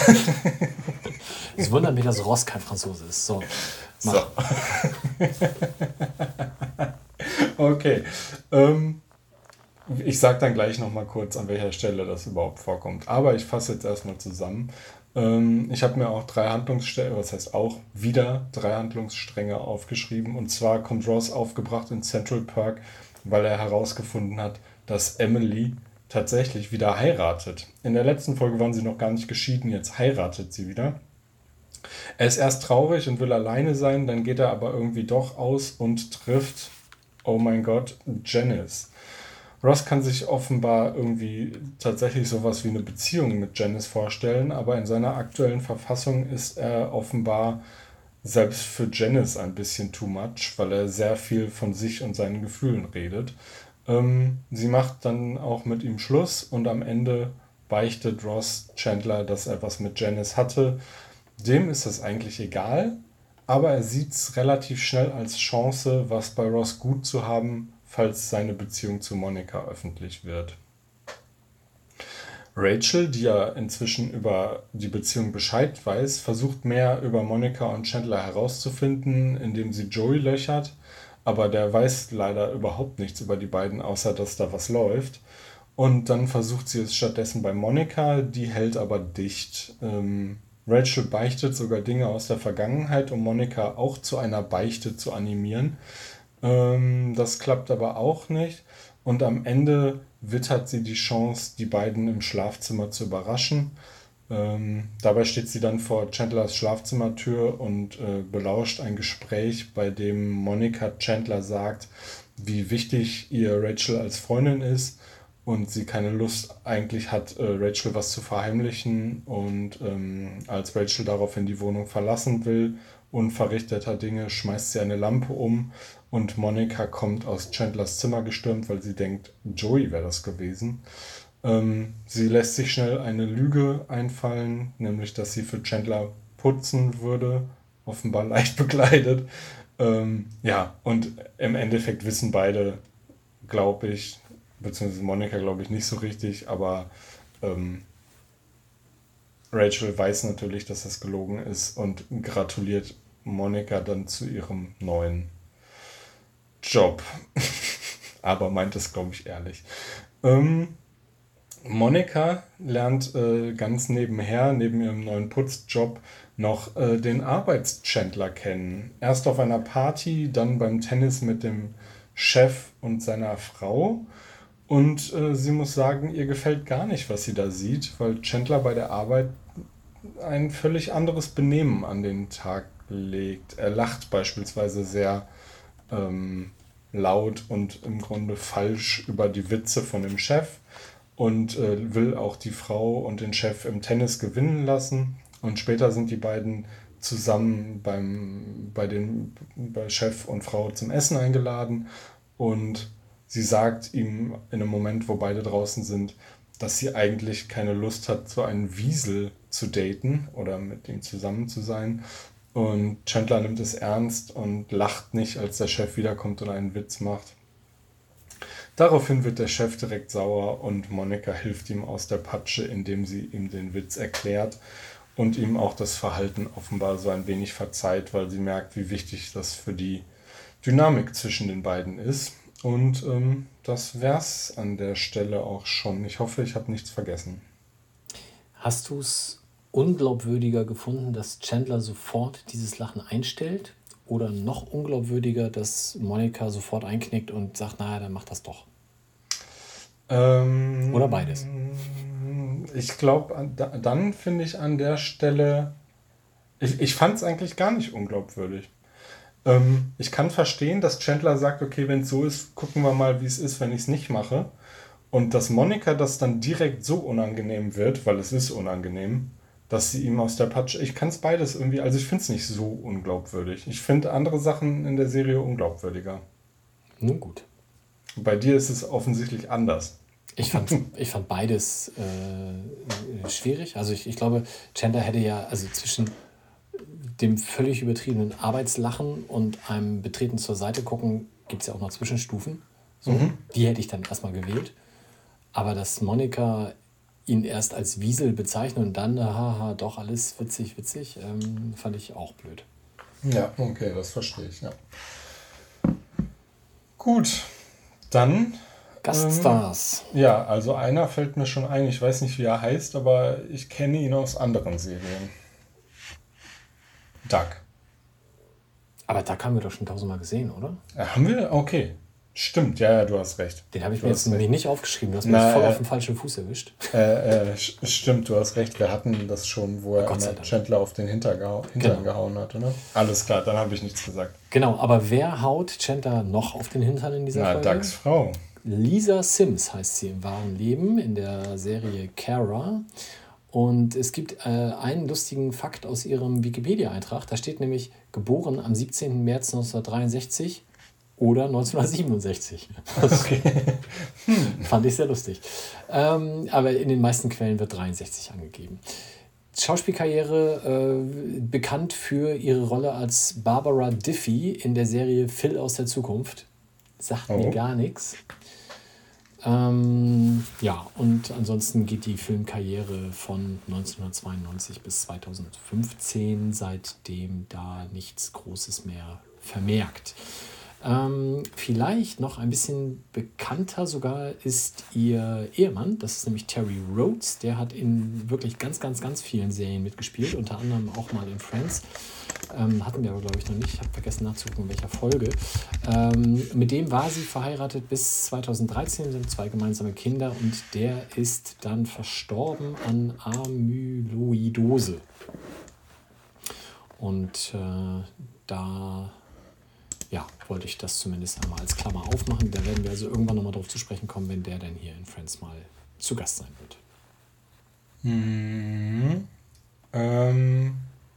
S3: Es wundert mich, dass Ross kein Franzose ist. So,
S2: So.
S3: mach. <laughs>
S2: Okay. Ähm, ich sage dann gleich nochmal kurz, an welcher Stelle das überhaupt vorkommt. Aber ich fasse jetzt erstmal zusammen. Ähm, ich habe mir auch drei Handlungsstränge, was heißt auch wieder drei Handlungsstränge aufgeschrieben. Und zwar kommt Ross aufgebracht in Central Park, weil er herausgefunden hat, dass Emily tatsächlich wieder heiratet. In der letzten Folge waren sie noch gar nicht geschieden, jetzt heiratet sie wieder. Er ist erst traurig und will alleine sein, dann geht er aber irgendwie doch aus und trifft, oh mein Gott, Janice. Ross kann sich offenbar irgendwie tatsächlich sowas wie eine Beziehung mit Janice vorstellen, aber in seiner aktuellen Verfassung ist er offenbar selbst für Janice ein bisschen too much, weil er sehr viel von sich und seinen Gefühlen redet. Ähm, sie macht dann auch mit ihm Schluss und am Ende beichtet Ross Chandler, dass er was mit Janice hatte. Dem ist das eigentlich egal, aber er sieht es relativ schnell als Chance, was bei Ross gut zu haben, falls seine Beziehung zu Monika öffentlich wird. Rachel, die ja inzwischen über die Beziehung Bescheid weiß, versucht mehr über Monika und Chandler herauszufinden, indem sie Joey löchert, aber der weiß leider überhaupt nichts über die beiden, außer dass da was läuft. Und dann versucht sie es stattdessen bei Monika, die hält aber dicht. Ähm, Rachel beichtet sogar Dinge aus der Vergangenheit, um Monika auch zu einer Beichte zu animieren. Ähm, das klappt aber auch nicht. Und am Ende wittert sie die Chance, die beiden im Schlafzimmer zu überraschen. Ähm, dabei steht sie dann vor Chandlers Schlafzimmertür und äh, belauscht ein Gespräch, bei dem Monika Chandler sagt, wie wichtig ihr Rachel als Freundin ist. Und sie keine Lust eigentlich hat, äh, Rachel was zu verheimlichen. Und ähm, als Rachel daraufhin die Wohnung verlassen will, unverrichteter Dinge, schmeißt sie eine Lampe um und Monika kommt aus Chandlers Zimmer gestürmt, weil sie denkt, Joey wäre das gewesen. Ähm, sie lässt sich schnell eine Lüge einfallen, nämlich dass sie für Chandler putzen würde, offenbar <laughs> leicht bekleidet. Ähm, ja, und im Endeffekt wissen beide, glaube ich, beziehungsweise Monika glaube ich nicht so richtig, aber ähm, Rachel weiß natürlich, dass das gelogen ist und gratuliert Monika dann zu ihrem neuen Job. <laughs> aber meint es, glaube ich, ehrlich. Ähm, Monika lernt äh, ganz nebenher, neben ihrem neuen Putzjob, noch äh, den Arbeitschandler kennen. Erst auf einer Party, dann beim Tennis mit dem Chef und seiner Frau. Und äh, sie muss sagen, ihr gefällt gar nicht, was sie da sieht, weil Chandler bei der Arbeit ein völlig anderes Benehmen an den Tag legt. Er lacht beispielsweise sehr ähm, laut und im Grunde falsch über die Witze von dem Chef und äh, will auch die Frau und den Chef im Tennis gewinnen lassen. Und später sind die beiden zusammen beim, bei den bei Chef und Frau zum Essen eingeladen und sie sagt ihm in einem Moment, wo beide draußen sind, dass sie eigentlich keine Lust hat, so einen Wiesel zu daten oder mit ihm zusammen zu sein. Und Chandler nimmt es ernst und lacht nicht, als der Chef wiederkommt und einen Witz macht. Daraufhin wird der Chef direkt sauer und Monika hilft ihm aus der Patsche, indem sie ihm den Witz erklärt und ihm auch das Verhalten offenbar so ein wenig verzeiht, weil sie merkt, wie wichtig das für die Dynamik zwischen den beiden ist. Und ähm, das wär's an der Stelle auch schon. Ich hoffe, ich habe nichts vergessen.
S3: Hast du es unglaubwürdiger gefunden, dass Chandler sofort dieses Lachen einstellt? Oder noch unglaubwürdiger, dass Monika sofort einknickt und sagt, naja, dann mach das doch?
S2: Ähm,
S3: Oder beides?
S2: Ich glaube, dann finde ich an der Stelle, ich, ich fand es eigentlich gar nicht unglaubwürdig. Ähm, ich kann verstehen, dass Chandler sagt, okay, wenn es so ist, gucken wir mal, wie es ist, wenn ich es nicht mache. Und dass Monika das dann direkt so unangenehm wird, weil es ist unangenehm, dass sie ihm aus der Patsche. Ich kann es beides irgendwie, also ich finde es nicht so unglaubwürdig. Ich finde andere Sachen in der Serie unglaubwürdiger.
S3: Nun gut.
S2: Bei dir ist es offensichtlich anders.
S3: Ich fand, <laughs> ich fand beides äh, schwierig. Also ich, ich glaube, Chandler hätte ja, also zwischen dem völlig übertriebenen Arbeitslachen und einem Betreten zur Seite gucken, gibt es ja auch noch Zwischenstufen. So, mhm. Die hätte ich dann erstmal gewählt. Aber dass Monika ihn erst als Wiesel bezeichnet und dann, haha, doch alles witzig, witzig, ähm, fand ich auch blöd.
S2: Ja, okay, das verstehe ich, ja. Gut, dann.
S3: Gaststars.
S2: Ähm, ja, also einer fällt mir schon ein, ich weiß nicht, wie er heißt, aber ich kenne ihn aus anderen Serien. Duck.
S3: Aber Duck haben wir doch schon tausendmal gesehen, oder?
S2: Ja, haben wir? Okay. Stimmt, ja, ja, du hast recht.
S3: Den habe ich du mir jetzt nämlich nicht aufgeschrieben. Du hast mich voll äh, auf den falschen Fuß erwischt.
S2: Äh, äh, stimmt, du hast recht. Wir hatten das schon, wo er Chandler auf den Hinter Hintern genau. gehauen hat, oder? Alles klar, dann habe ich nichts gesagt.
S3: Genau, aber wer haut Chandler noch auf den Hintern in dieser Na, Folge?
S2: Ducks Frau.
S3: Lisa Sims heißt sie im wahren Leben in der Serie Kara. Und es gibt äh, einen lustigen Fakt aus ihrem Wikipedia-Eintrag. Da steht nämlich geboren am 17. März 1963 oder 1967. Okay. <laughs> Hm. Fand ich sehr lustig. Ähm, aber in den meisten Quellen wird 63 angegeben. Schauspielkarriere äh, bekannt für ihre Rolle als Barbara Diffie in der Serie Phil aus der Zukunft. Sagt oh. mir gar nichts. Ähm, ja, und ansonsten geht die Filmkarriere von 1992 bis 2015, seitdem da nichts Großes mehr vermerkt. Ähm, vielleicht noch ein bisschen bekannter sogar ist ihr Ehemann, das ist nämlich Terry Rhodes. Der hat in wirklich ganz, ganz, ganz vielen Serien mitgespielt, unter anderem auch mal in Friends. Ähm, hatten wir aber, glaube ich, noch nicht. Ich habe vergessen nachzugucken, in welcher Folge. Ähm, mit dem war sie verheiratet bis 2013, sind zwei gemeinsame Kinder und der ist dann verstorben an Amyloidose. Und äh, da ja, wollte ich das zumindest einmal als Klammer aufmachen. Da werden wir also irgendwann nochmal drauf zu sprechen kommen, wenn der denn hier in Friends mal zu Gast sein wird.
S2: Mhm. Ähm,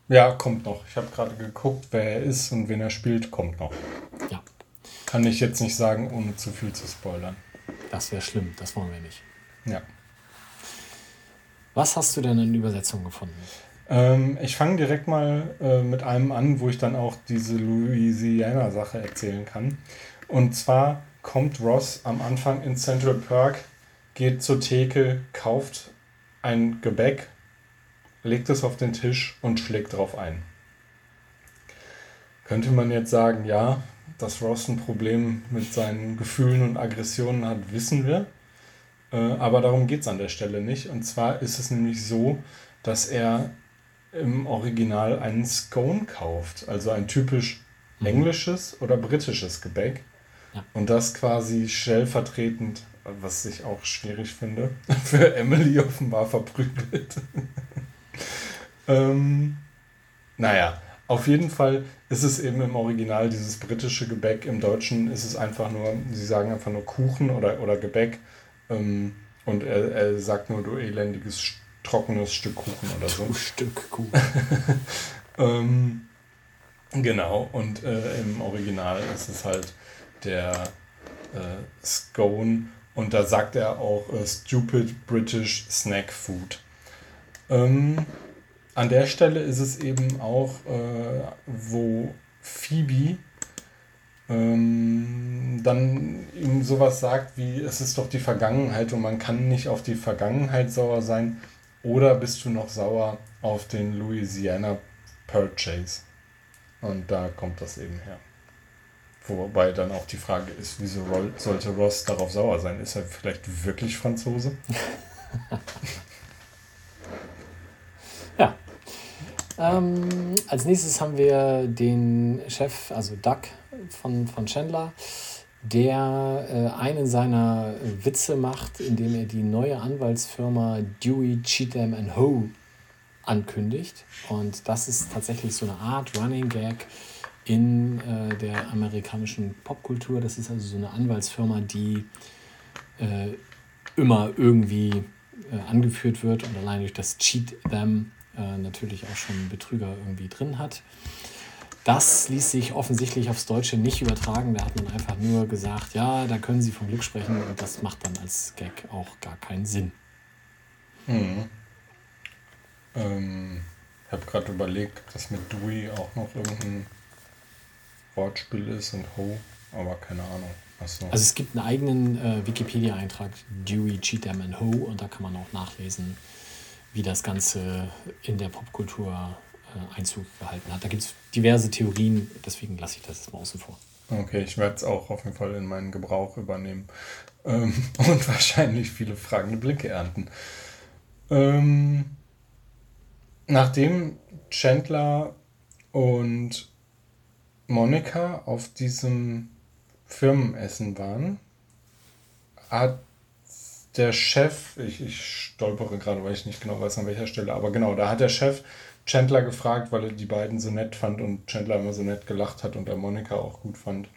S2: ja, kommt noch. Ich habe gerade geguckt, wer er ist und wen er spielt, kommt noch.
S3: Ja.
S2: Kann ich jetzt nicht sagen, ohne zu viel zu spoilern.
S3: Das wäre schlimm, das wollen wir nicht.
S2: Ja.
S3: Was hast du denn in Übersetzung gefunden?
S2: Ähm, ich fange direkt mal äh, mit einem an, wo ich dann auch diese Louisiana-Sache erzählen kann. Und zwar kommt Ross am Anfang in Central Park, geht zur Theke, kauft ein Gebäck, legt es auf den Tisch und schlägt drauf ein. Könnte man jetzt sagen, ja, dass Ross ein Problem mit seinen Gefühlen und Aggressionen hat, wissen wir. Äh, aber darum geht es an der Stelle nicht. Und zwar ist es nämlich so, dass er im Original einen Scone kauft. Also ein typisch englisches oder britisches Gebäck.
S3: Ja.
S2: Und das quasi stellvertretend, was ich auch schwierig finde, <laughs> für Emily offenbar verprügelt. Ähm, naja, auf jeden Fall ist es eben im Original dieses britische Gebäck. Im Deutschen ist es einfach nur, sie sagen einfach nur Kuchen oder, oder Gebäck. Ähm, und er, er sagt nur, du elendiges, trockenes Stück Kuchen oder so.
S3: Du Stück Kuchen. <laughs>
S2: Ähm, genau, und äh, im Original ist es halt der äh, Scone und da sagt er auch äh, Stupid British Snack Food. Ähm, an der Stelle ist es eben auch, äh, wo Phoebe ähm, dann ihm sowas sagt wie, es ist doch die Vergangenheit und man kann nicht auf die Vergangenheit sauer sein oder bist du noch sauer auf den Louisiana Purchase. Und da kommt das eben her. Wobei dann auch die Frage ist, wieso sollte Ross darauf sauer sein? Ist er vielleicht wirklich Franzose? <laughs>
S3: Ja. Ähm, als nächstes haben wir den Chef, also Doug von, von Chandler, der äh, einen seiner Witze macht, indem er die neue Anwaltsfirma Dewey, Cheatham and Ho ankündigt. Und das ist tatsächlich so eine Art Running Gag in äh, der amerikanischen Popkultur. Das ist also so eine Anwaltsfirma, die äh, immer irgendwie äh, angeführt wird und allein durch das Cheat Them äh, natürlich auch schon Betrüger irgendwie drin hat. Das ließ sich offensichtlich aufs Deutsche nicht übertragen. Da hat man einfach nur gesagt, ja, da können Sie vom Glück sprechen und das macht dann als Gag auch gar keinen Sinn.
S2: Hm. Ähm, ich habe gerade überlegt, dass mit Dewey auch noch irgendein Wortspiel ist und Ho, aber keine Ahnung. Achso.
S3: Also es gibt einen eigenen äh, Wikipedia-Eintrag, Dewey, Cheatham and Ho, und da kann man auch nachlesen, wie das Ganze in der Popkultur äh, Einzug gehalten hat. Da gibt es diverse Theorien, deswegen lasse ich das jetzt mal außen vor.
S2: Okay, ich werde es auch auf jeden Fall in meinen Gebrauch übernehmen ähm, <laughs> und wahrscheinlich viele fragende Blicke ernten. Ähm, nachdem Chandler und Monika auf diesem Firmenessen waren, hat der Chef, ich, ich stolpere gerade, weil ich nicht genau weiß, an welcher Stelle, aber genau, da hat der Chef Chandler gefragt, weil er die beiden so nett fand und Chandler immer so nett gelacht hat und er Monika auch gut fand,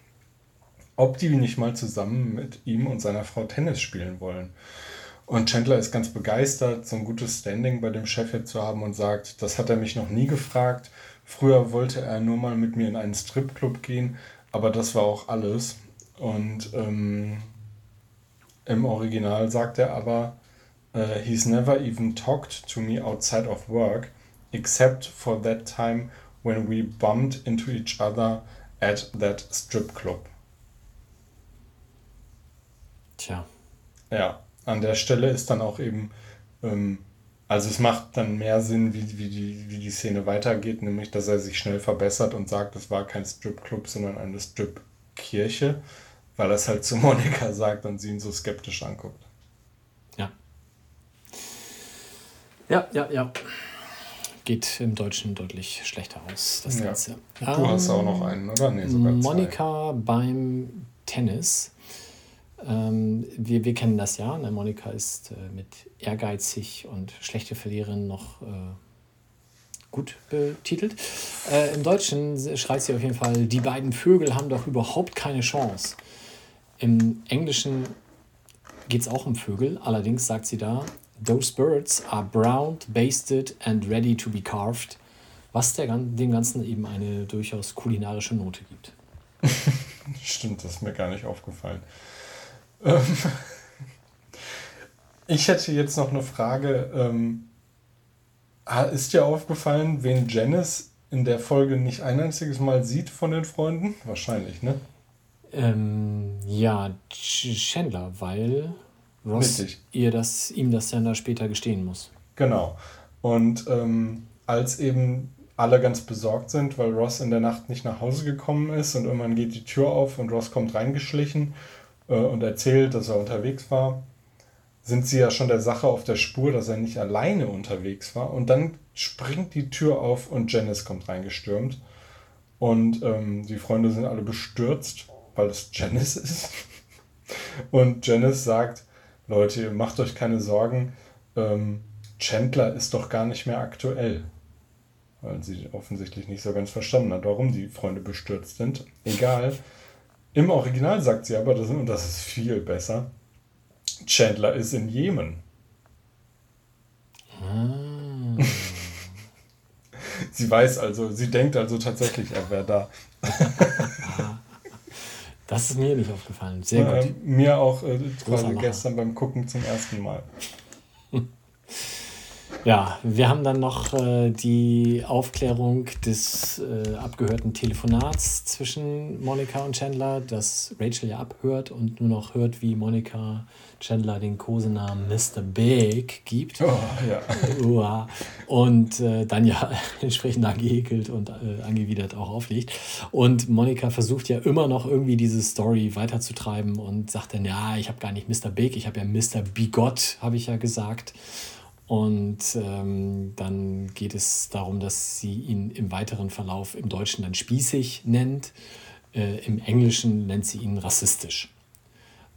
S2: ob die nicht mal zusammen mit ihm und seiner Frau Tennis spielen wollen. Und Chandler ist ganz begeistert, so ein gutes Standing bei dem Chef hier zu haben und sagt, das hat er mich noch nie gefragt. Früher wollte er nur mal mit mir in einen Stripclub gehen, aber das war auch alles. Und ähm, im Original sagt er aber, äh, he's never even talked to me outside of work, except for that time when we bumped into each other at that strip club.
S3: Tja,
S2: Ja, an der Stelle ist dann auch eben, ähm, also es macht dann mehr Sinn, wie, wie, die, wie die Szene weitergeht, nämlich dass er sich schnell verbessert und sagt, es war kein Stripclub, sondern eine Stripkirche, weil er es halt zu Monika sagt und sie ihn so skeptisch anguckt.
S3: ja. Ja, ja, ja. Geht im Deutschen deutlich schlechter aus, das
S2: Ja.
S3: Ganze.
S2: Du hast auch noch einen, oder? Nee, sogar zwei.
S3: Monika beim Tennis. Ähm, wir, wir kennen das ja. Ne? Monika ist äh, mit ehrgeizig und schlechte Verliererin noch äh, gut betitelt. Äh, Im Deutschen schreit sie auf jeden Fall, die beiden Vögel haben doch überhaupt keine Chance. Im Englischen geht es auch um Vögel, allerdings sagt sie da, Those birds are browned, basted and ready to be carved, was der, dem Ganzen eben eine durchaus kulinarische Note gibt. <laughs>
S2: Stimmt, das ist mir gar nicht aufgefallen. Ähm, <laughs> ich hätte jetzt noch eine Frage. Ähm, ist dir aufgefallen, wen Janice in der Folge nicht ein einziges Mal sieht von den Freunden? Wahrscheinlich, ne?
S3: Ähm, ja, Chandler, weil Ross ihr das, ihm das dann da später gestehen muss.
S2: Genau. Und ähm, als eben alle ganz besorgt sind, weil Ross in der Nacht nicht nach Hause gekommen ist und irgendwann geht die Tür auf und Ross kommt reingeschlichen äh, und erzählt, dass er unterwegs war, sind sie ja schon der Sache auf der Spur, dass er nicht alleine unterwegs war. Und dann springt die Tür auf und Janice kommt reingestürmt. Und ähm, die Freunde sind alle bestürzt, weil es Janice ist. Und Janice sagt, Leute, macht euch keine Sorgen, ähm, Chandler ist doch gar nicht mehr aktuell weil sie offensichtlich nicht so ganz verstanden hat, warum die Freunde bestürzt sind. Egal. Im Original sagt sie aber, das, und das ist viel besser, Chandler ist in Jemen. Ah. <laughs> sie weiß also, sie denkt also tatsächlich, er wäre da. <laughs>
S3: das ist mir nicht aufgefallen. Sehr gut.
S2: Äh, mir auch äh, quasi gestern beim Gucken zum ersten Mal. <laughs>
S3: Ja, wir haben dann noch äh, die Aufklärung des äh, abgehörten Telefonats zwischen Monika und Chandler, das Rachel ja abhört und nur noch hört, wie Monika Chandler den Kosenamen Mr. Big gibt. Oh, ja. und äh, dann ja <laughs> entsprechend angehekelt und äh, angewidert auch auflegt. Und Monika versucht ja immer noch irgendwie diese Story weiterzutreiben und sagt dann, ja, ich habe gar nicht Mr. Big, ich habe ja Mr. Bigot, habe ich ja gesagt. Und ähm, dann geht es darum, dass sie ihn im weiteren Verlauf im Deutschen dann spießig nennt. Äh, Im Englischen nennt sie ihn rassistisch.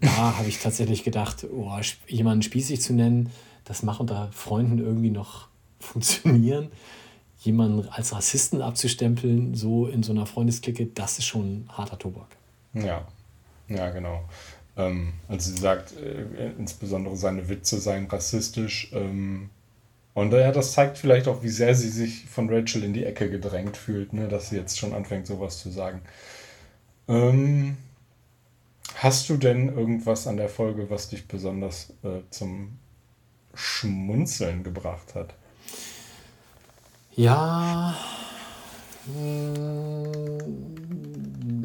S3: Da habe ich tatsächlich gedacht, oh, jemanden spießig zu nennen, das macht unter Freunden irgendwie noch funktionieren. Jemanden als Rassisten abzustempeln, so in so einer Freundesklicke, das ist schon harter Tobak.
S2: Ja, ja, genau. Ähm, also sie sagt, äh, insbesondere seine Witze seien rassistisch. Ähm, und ja, das zeigt vielleicht auch, wie sehr sie sich von Rachel in die Ecke gedrängt fühlt, ne, dass sie jetzt schon anfängt, sowas zu sagen. Ähm, hast du denn irgendwas an der Folge, was dich besonders äh, zum Schmunzeln gebracht hat?
S3: Ja. Mh,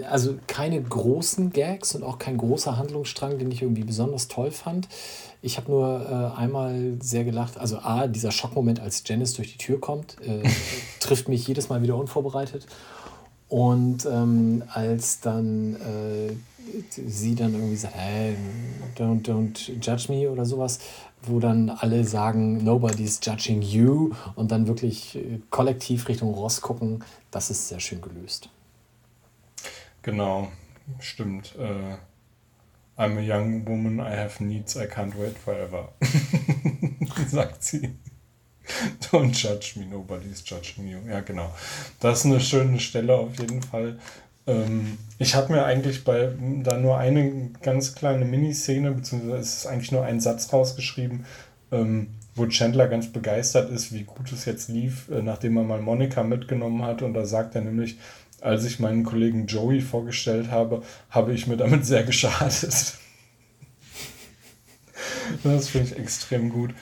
S3: also keine großen Gags und auch kein großer Handlungsstrang, den ich irgendwie besonders toll fand. Ich habe nur äh, einmal sehr gelacht. Also A, dieser Schockmoment, als Janice durch die Tür kommt, äh, <laughs> trifft mich jedes Mal wieder unvorbereitet. Und ähm, als dann äh, sie dann irgendwie sagt, hey, don't, don't judge me oder sowas, wo dann alle sagen, nobody's judging you und dann wirklich äh, kollektiv Richtung Ross gucken, das ist sehr schön gelöst.
S2: Genau, stimmt. Äh, I'm a young woman, I have needs, I can't wait forever. <laughs> Sagt sie. Don't judge me, nobody's judging you. Ja, genau. Das ist eine schöne Stelle auf jeden Fall. Ähm, ich habe mir eigentlich bei da nur eine ganz kleine Miniszene, beziehungsweise es ist eigentlich nur ein Satz rausgeschrieben, ähm, wo Chandler ganz begeistert ist, wie gut es jetzt lief, äh, nachdem er mal Monika mitgenommen hat. Und da sagt er nämlich, als ich meinen Kollegen Joey vorgestellt habe, habe ich mir damit sehr geschadet. <laughs> das finde ich extrem gut.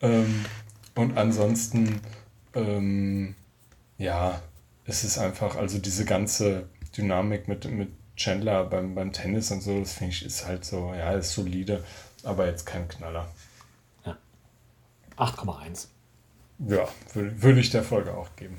S2: Ähm, und ansonsten, ähm, ja, es ist einfach, also diese ganze Dynamik mit, mit Chandler beim, beim Tennis und so, das finde ich, ist halt so, ja, ist solide, aber jetzt kein Knaller.
S3: Ja. 8,1.
S2: Ja, würde würd ich der Folge auch geben.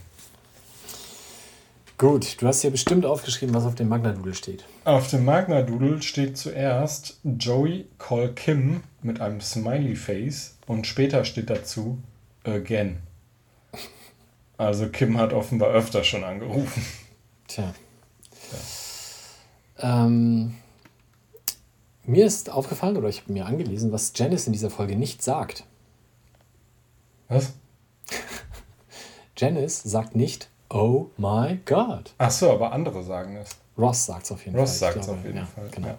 S3: Gut, du hast hier bestimmt aufgeschrieben, was auf dem Magna-Doodle steht.
S2: Auf dem Magna-Doodle steht zuerst Joey call Kim mit einem Smiley-Face und später steht dazu again. Also Kim hat offenbar öfter schon angerufen. Tja.
S3: Ähm, mir ist aufgefallen, oder ich habe mir angelesen, was Janice in dieser Folge nicht sagt.
S2: Was? <laughs>
S3: Janice sagt nicht, oh my God.
S2: Ach so, aber andere sagen es.
S3: Ross sagt es auf jeden
S2: Ross
S3: Fall. Ich
S2: sagt es auf jeden
S3: ja,
S2: Fall.
S3: Genau.
S2: Ja.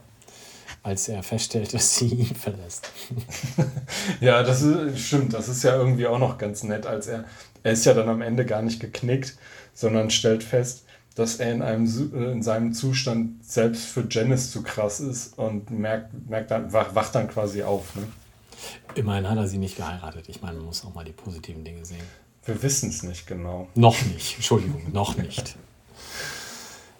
S3: Als er feststellt, <laughs> dass sie ihn verlässt. <laughs>
S2: Ja, das ist, stimmt. Das ist ja irgendwie auch noch ganz nett, als er, er ist ja dann am Ende gar nicht geknickt, sondern stellt fest, dass er in, einem, äh, in seinem Zustand selbst für Janice zu krass ist und merkt, merkt dann, wach, wacht dann quasi auf. Ne?
S3: Immerhin hat er sie nicht geheiratet. Ich meine, man muss auch mal die positiven Dinge sehen.
S2: Wir wissen es nicht genau.
S3: Noch nicht, Entschuldigung, noch nicht.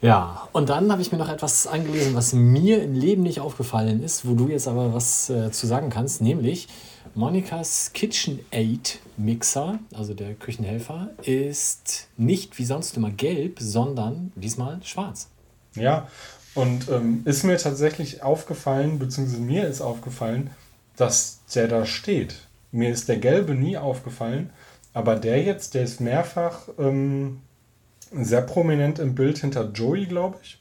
S3: Ja, und dann habe ich mir noch etwas angelesen, was mir im Leben nicht aufgefallen ist, wo du jetzt aber was äh, zu sagen kannst, nämlich Monikas KitchenAid Mixer, also der Küchenhelfer, ist nicht wie sonst immer gelb, sondern diesmal schwarz.
S2: Ja, und ähm, ist mir tatsächlich aufgefallen, beziehungsweise mir ist aufgefallen, dass der da steht. Mir ist der gelbe nie aufgefallen, aber der jetzt, der ist mehrfach ähm, sehr prominent im Bild hinter Joey, glaube ich.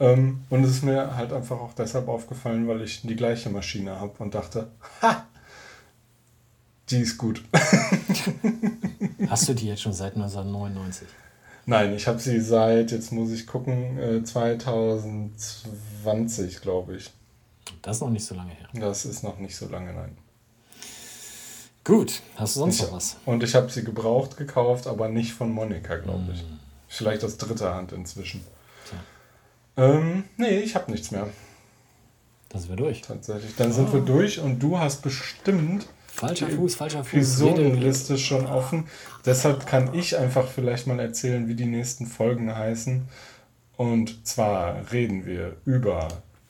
S2: Ähm, und es ist mir halt einfach auch deshalb aufgefallen, weil ich die gleiche Maschine habe und dachte, ha, die ist gut.
S3: Hast du die jetzt schon seit 1999?
S2: Nein, ich habe sie seit, jetzt muss ich gucken, äh, 2020, glaube ich.
S3: Das ist noch nicht so lange her.
S2: Das ist noch nicht so lange, nein.
S3: Gut, hast du sonst
S2: Ich,
S3: noch was?
S2: und ich habe sie gebraucht gekauft, aber nicht von Monika, glaube ich. Vielleicht aus dritter Hand inzwischen. Ähm, nee, ich habe nichts mehr,
S3: Dann sind wir durch.
S2: tatsächlich. Dann sind wir durch und du hast bestimmt
S3: Falscher Fuß, falscher Fuß. Jede-
S2: Episodenliste schon offen. Deshalb kann ich einfach vielleicht mal erzählen, wie die nächsten Folgen heißen. Und zwar reden wir über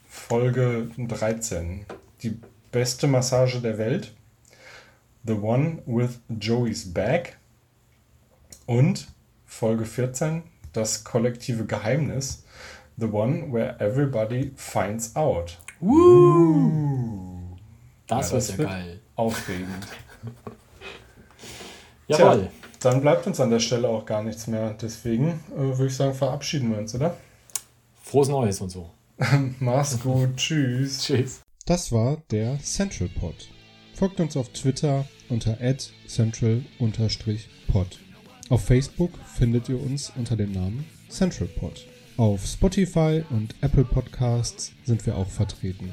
S2: Folge 13, die beste Massage der Welt, The One with Joey's Bag und Folge 14, das kollektive Geheimnis, The One where everybody finds out.
S3: Das
S2: Ja,
S3: wird
S2: das
S3: ja
S2: wird-
S3: geil.
S2: Aufregend.
S3: Jawohl.
S2: Tja, dann bleibt uns an der Stelle auch gar nichts mehr. Deswegen äh, würde ich sagen, verabschieden wir uns, oder?
S3: Frohes Neues und so. <laughs>
S2: Mach's gut, tschüss.
S3: Tschüss.
S1: Das war der Central Pod. Folgt uns auf Twitter unter central-pod. Auf Facebook findet ihr uns unter dem Namen Central Pod. Auf Spotify und Apple Podcasts sind wir auch vertreten.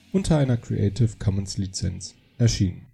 S1: unter einer Creative Commons Lizenz erschienen.